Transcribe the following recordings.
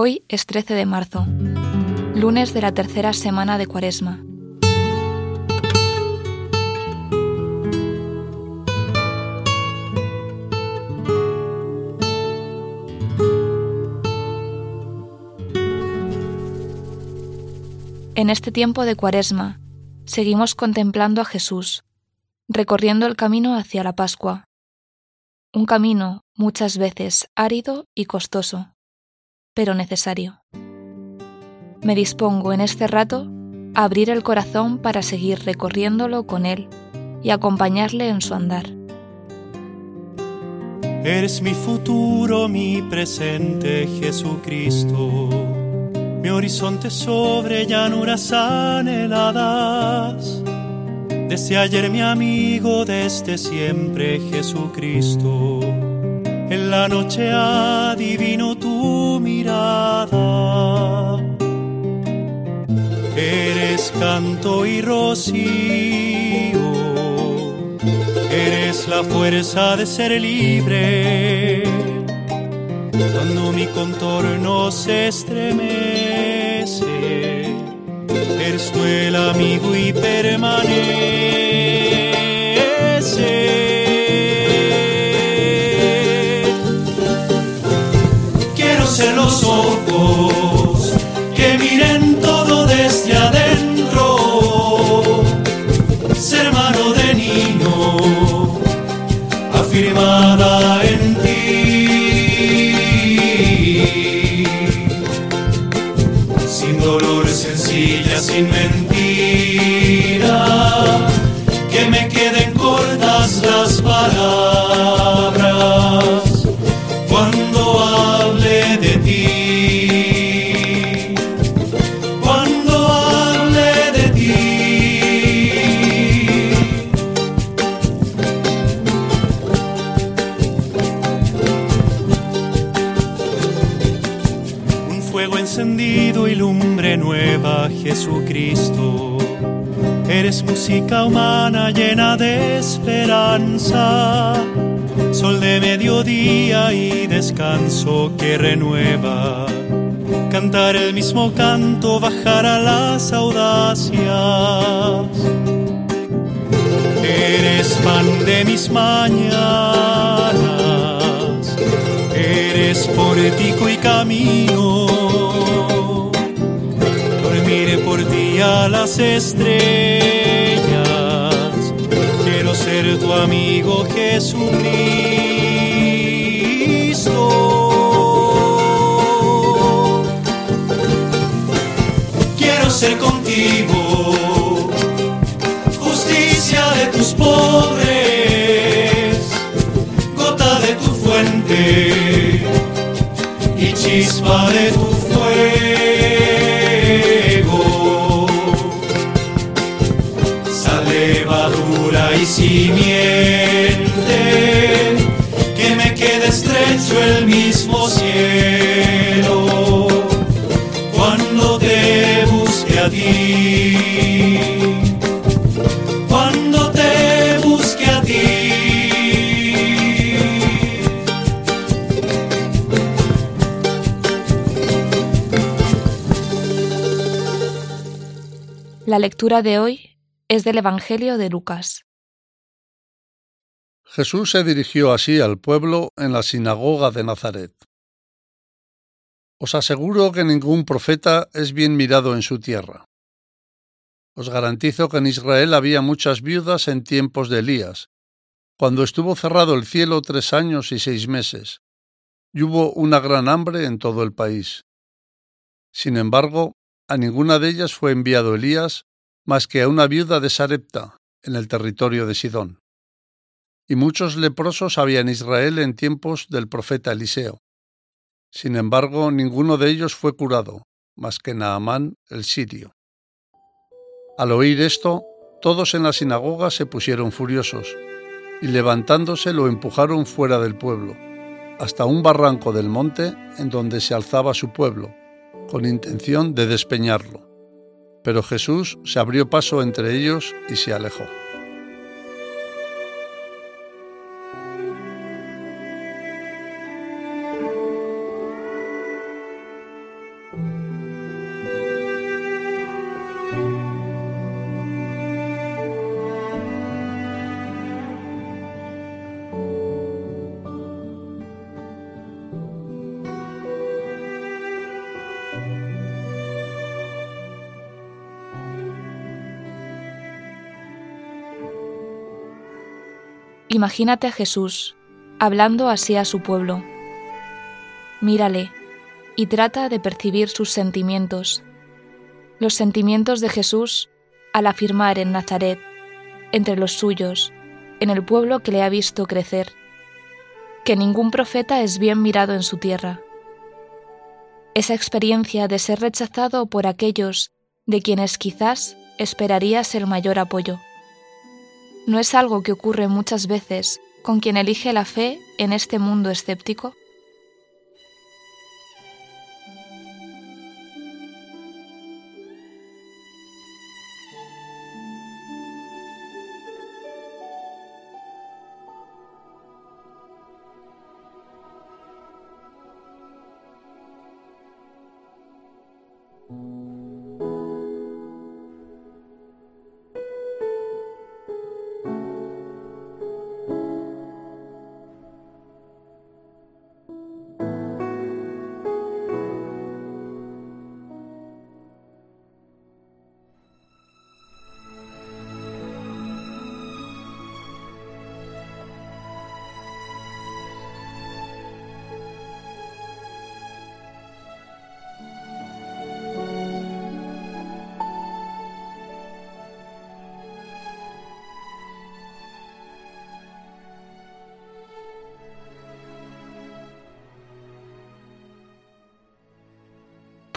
Hoy es 13 de marzo, lunes de la tercera semana de Cuaresma. En este tiempo de Cuaresma, seguimos contemplando a Jesús, recorriendo el camino hacia la Pascua, un camino muchas veces árido y costoso pero necesario. Me dispongo en este rato a abrir el corazón para seguir recorriéndolo con Él y acompañarle en su andar. Eres mi futuro, mi presente, Jesucristo. Mi horizonte sobre llanuras anheladas. Desde ayer mi amigo, desde siempre, Jesucristo en la noche adivino tu mirada. Eres canto y rocío, eres la fuerza de ser libre. Cuando mi contorno se estremece, eres tú el amigo y Sin dolor, sencilla, sin mentira, que me queden cortas las palabras Jesucristo. Eres música humana llena de esperanza, sol de mediodía y descanso que renueva. Cantar el mismo canto, bajar a las audacias. Eres pan de mis mañanas, eres portico y camino las estrellas. Quiero ser tu amigo Jesucristo. Quiero ser contigo, justicia de tus pobres, gota de tu fuente y chispa de tu estrecho el mismo cielo cuando te busque a ti. Cuando te busque a ti. La lectura de hoy es del Evangelio de Lucas. Jesús se dirigió así al pueblo en la sinagoga de Nazaret. Os aseguro que ningún profeta es bien mirado en su tierra. Os garantizo que en Israel había muchas viudas en tiempos de Elías, cuando estuvo cerrado el cielo tres años y seis meses, y hubo una gran hambre en todo el país. Sin embargo, a ninguna de ellas fue enviado Elías más que a una viuda de Sarepta, en el territorio de Sidón y muchos leprosos había en Israel en tiempos del profeta Eliseo. Sin embargo, ninguno de ellos fue curado, más que Naamán el sirio. Al oír esto, todos en la sinagoga se pusieron furiosos, y levantándose lo empujaron fuera del pueblo, hasta un barranco del monte en donde se alzaba su pueblo, con intención de despeñarlo. Pero Jesús se abrió paso entre ellos y se alejó. Imagínate a Jesús hablando así a su pueblo. Mírale y trata de percibir sus sentimientos, los sentimientos de Jesús al afirmar en Nazaret, entre los suyos, en el pueblo que le ha visto crecer, que ningún profeta es bien mirado en su tierra. Esa experiencia de ser rechazado por aquellos de quienes quizás esperarías el mayor apoyo. ¿No es algo que ocurre muchas veces con quien elige la fe en este mundo escéptico?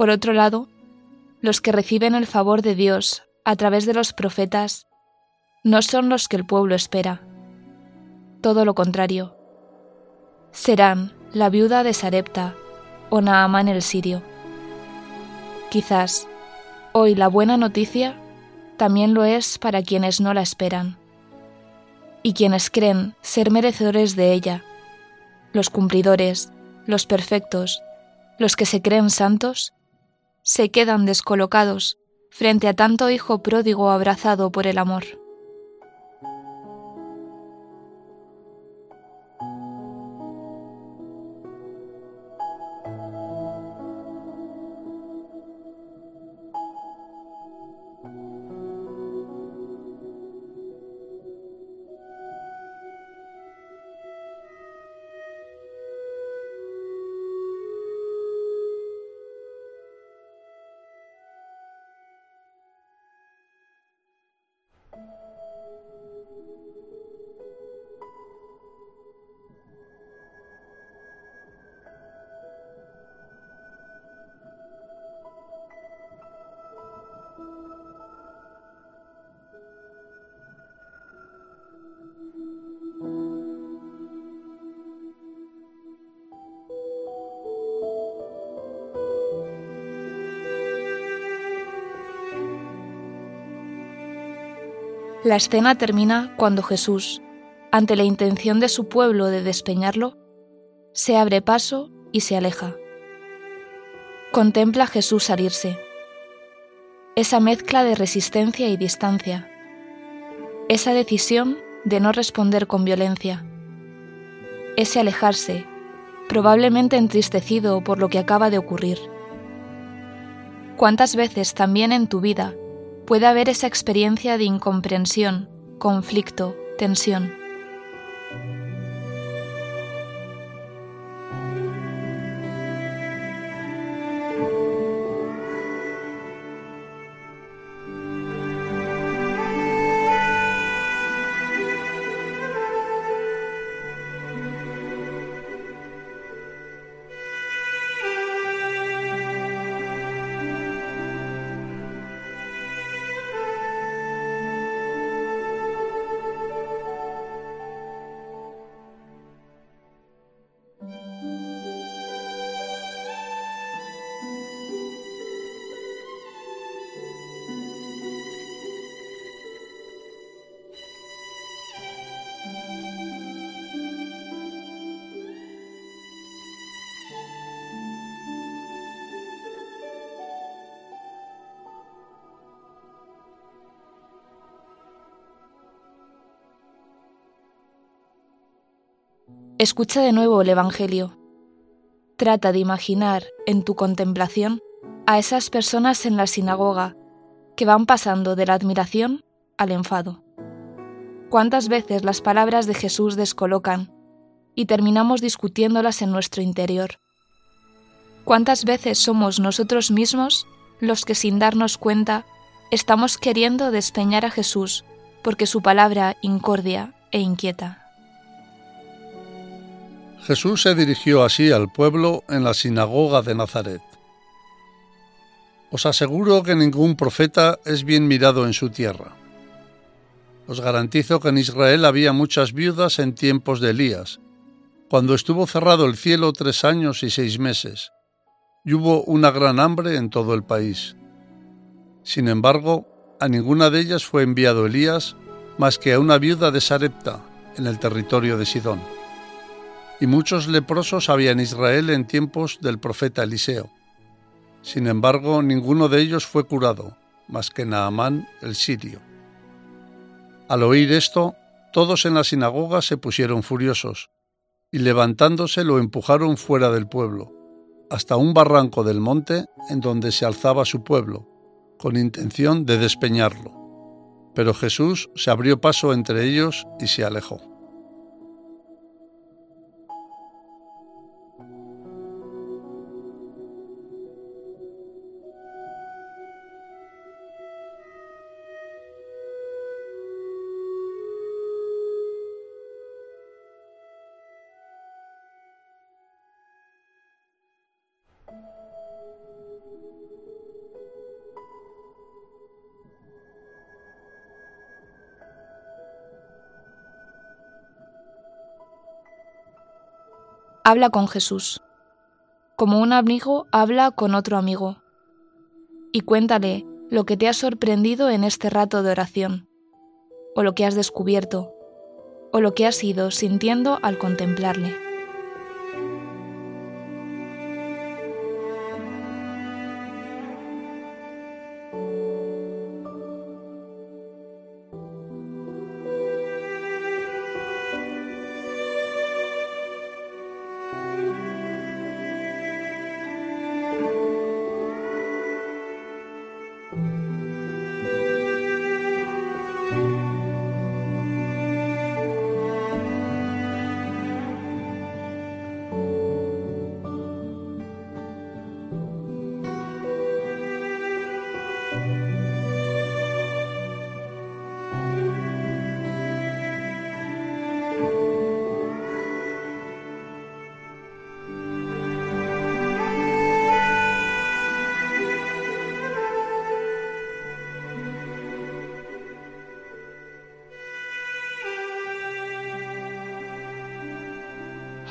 Por otro lado, los que reciben el favor de Dios a través de los profetas no son los que el pueblo espera. Todo lo contrario. Serán la viuda de Sarepta o Naamán el sirio. Quizás hoy la buena noticia también lo es para quienes no la esperan y quienes creen ser merecedores de ella, los cumplidores, los perfectos, los que se creen santos, se quedan descolocados frente a tanto hijo pródigo abrazado por el amor. La escena termina cuando Jesús, ante la intención de su pueblo de despeñarlo, se abre paso y se aleja. Contempla a Jesús salirse. Esa mezcla de resistencia y distancia. Esa decisión de no responder con violencia. Ese alejarse, probablemente entristecido por lo que acaba de ocurrir. ¿Cuántas veces también en tu vida puede haber esa experiencia de incomprensión, conflicto, tensión. Escucha de nuevo el Evangelio. Trata de imaginar en tu contemplación a esas personas en la sinagoga que van pasando de la admiración al enfado. ¿Cuántas veces las palabras de Jesús descolocan y terminamos discutiéndolas en nuestro interior? ¿Cuántas veces somos nosotros mismos los que sin darnos cuenta estamos queriendo despeñar a Jesús porque su palabra incordia e inquieta? Jesús se dirigió así al pueblo en la sinagoga de Nazaret. Os aseguro que ningún profeta es bien mirado en su tierra. Os garantizo que en Israel había muchas viudas en tiempos de Elías, cuando estuvo cerrado el cielo tres años y seis meses, y hubo una gran hambre en todo el país. Sin embargo, a ninguna de ellas fue enviado Elías más que a una viuda de Sarepta, en el territorio de Sidón y muchos leprosos había en Israel en tiempos del profeta Eliseo. Sin embargo, ninguno de ellos fue curado, más que Naamán el sirio. Al oír esto, todos en la sinagoga se pusieron furiosos, y levantándose lo empujaron fuera del pueblo, hasta un barranco del monte en donde se alzaba su pueblo, con intención de despeñarlo. Pero Jesús se abrió paso entre ellos y se alejó. Habla con Jesús, como un amigo habla con otro amigo, y cuéntale lo que te ha sorprendido en este rato de oración, o lo que has descubierto, o lo que has ido sintiendo al contemplarle.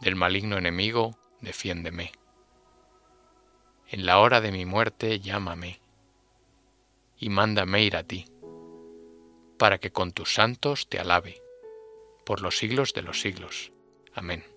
del maligno enemigo, defiéndeme. En la hora de mi muerte, llámame y mándame ir a ti, para que con tus santos te alabe, por los siglos de los siglos. Amén.